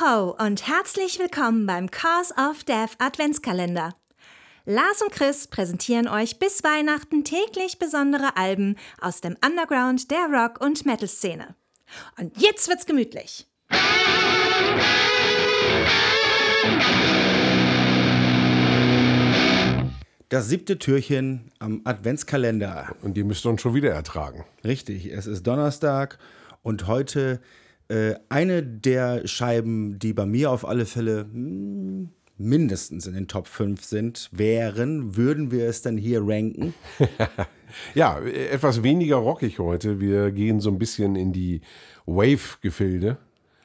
ho und herzlich willkommen beim Cause of Death Adventskalender. Lars und Chris präsentieren euch bis Weihnachten täglich besondere Alben aus dem Underground der Rock- und Metal-Szene. Und jetzt wird's gemütlich. Das siebte Türchen am Adventskalender. Und die müsst ihr uns schon wieder ertragen. Richtig, es ist Donnerstag und heute äh, eine der Scheiben, die bei mir auf alle Fälle hm, mindestens in den Top 5 sind, wären, würden wir es dann hier ranken? ja, etwas weniger rockig heute. Wir gehen so ein bisschen in die Wave-Gefilde.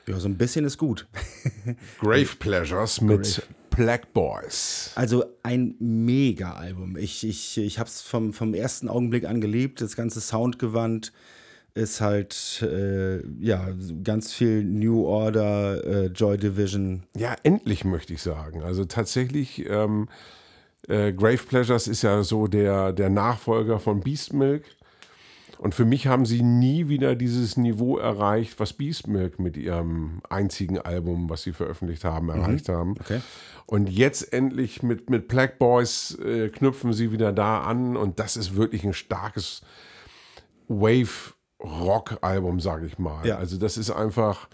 Ja, so ein bisschen ist gut. Grave Pleasures mit Black Boys. Also ein Mega-Album. Ich, ich, ich habe es vom, vom ersten Augenblick an geliebt. Das ganze Soundgewand ist halt, äh, ja, ganz viel New Order, äh, Joy Division. Ja, endlich möchte ich sagen. Also tatsächlich, ähm, äh, Grave Pleasures ist ja so der, der Nachfolger von Beast Milk. Und für mich haben sie nie wieder dieses Niveau erreicht, was Beast Milk mit ihrem einzigen Album, was sie veröffentlicht haben, erreicht mhm. haben. Okay. Und jetzt endlich mit, mit Black Boys äh, knüpfen sie wieder da an. Und das ist wirklich ein starkes Wave-Rock-Album, sage ich mal. Ja. Also das ist einfach,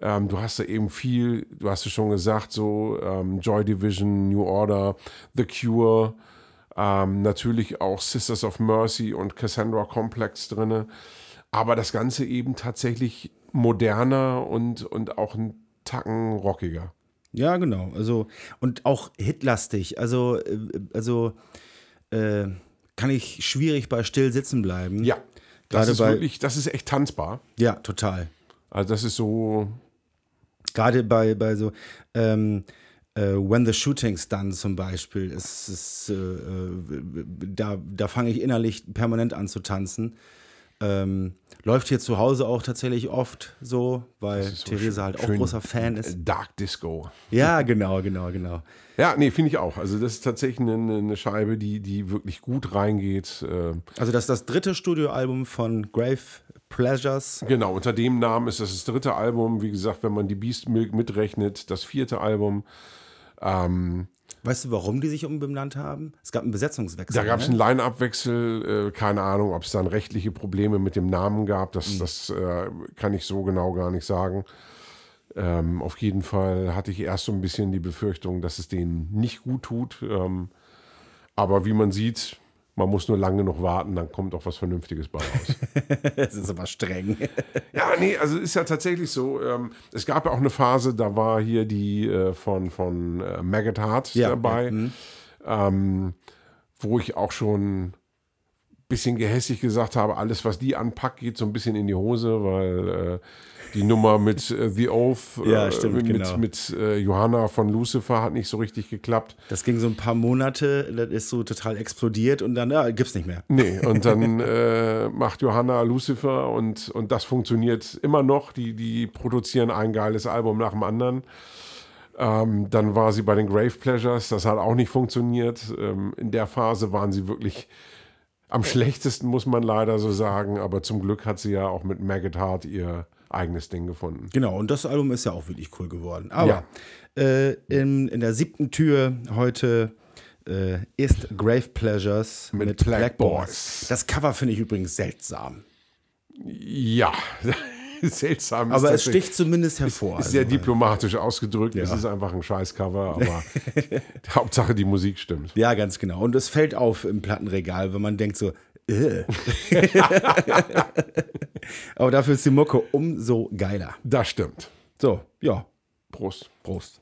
ähm, du hast da eben viel, du hast es schon gesagt, so ähm, Joy Division, New Order, The Cure, ähm, natürlich auch Sisters of Mercy und Cassandra Complex drin. Aber das Ganze eben tatsächlich moderner und, und auch ein Tacken rockiger. Ja, genau. Also, und auch hitlastig. Also, äh, also äh, kann ich schwierig bei still sitzen bleiben. Ja. Das ist bei, wirklich, das ist echt tanzbar. Ja, total. Also, das ist so. Gerade bei, bei so, ähm, Uh, When the Shooting's Done zum Beispiel, ist, ist äh, äh, da, da fange ich innerlich permanent an zu tanzen. Ähm, läuft hier zu Hause auch tatsächlich oft so, weil so Therese halt auch großer Fan ist. Dark Disco. Ja, genau, genau, genau. Ja, nee, finde ich auch. Also das ist tatsächlich eine, eine, Scheibe, die, die wirklich gut reingeht. Äh. Also das ist das dritte Studioalbum von Grave Pleasures. Genau, unter dem Namen ist das das dritte Album. Wie gesagt, wenn man die Beast Milk mitrechnet, das vierte Album. Ähm, Weißt du, warum die sich umbenannt haben? Es gab einen Besetzungswechsel. Da gab es ne? einen Line-Up-Wechsel. Äh, keine Ahnung, ob es dann rechtliche Probleme mit dem Namen gab. Das, mhm. das äh, kann ich so genau gar nicht sagen. Ähm, auf jeden Fall hatte ich erst so ein bisschen die Befürchtung, dass es denen nicht gut tut. Ähm, aber wie man sieht, man muss nur lange noch warten, dann kommt auch was Vernünftiges bei raus. das ist aber streng. ja, nee, also ist ja tatsächlich so. Ähm, es gab ja auch eine Phase, da war hier die äh, von, von äh, Maggot Heart ja, dabei, ja, mhm. ähm, wo ich auch schon bisschen gehässig gesagt habe, alles, was die anpackt, geht so ein bisschen in die Hose, weil äh, die Nummer mit äh, The Oath, ja, äh, stimmt, mit, genau. mit, mit äh, Johanna von Lucifer hat nicht so richtig geklappt. Das ging so ein paar Monate, das ist so total explodiert und dann ja, es nicht mehr. Nee, und dann äh, macht Johanna Lucifer und, und das funktioniert immer noch. Die, die produzieren ein geiles Album nach dem anderen. Ähm, dann war sie bei den Grave Pleasures, das hat auch nicht funktioniert. Ähm, in der Phase waren sie wirklich am schlechtesten, muss man leider so sagen. Aber zum Glück hat sie ja auch mit Maggot Heart ihr eigenes Ding gefunden. Genau, und das Album ist ja auch wirklich cool geworden. Aber ja. äh, in, in der siebten Tür heute äh, ist Grave Pleasures mit, mit Black, Black Boys. Boys. Das Cover finde ich übrigens seltsam. Ja. seltsam. Aber es sticht zumindest hervor. Ist, ist sehr also, diplomatisch ausgedrückt. Ja. Es ist einfach ein Scheißcover, aber Hauptsache die Musik stimmt. Ja, ganz genau. Und es fällt auf im Plattenregal, wenn man denkt so, äh. Aber dafür ist die Mucke umso geiler. Das stimmt. So, ja. Prost. Prost.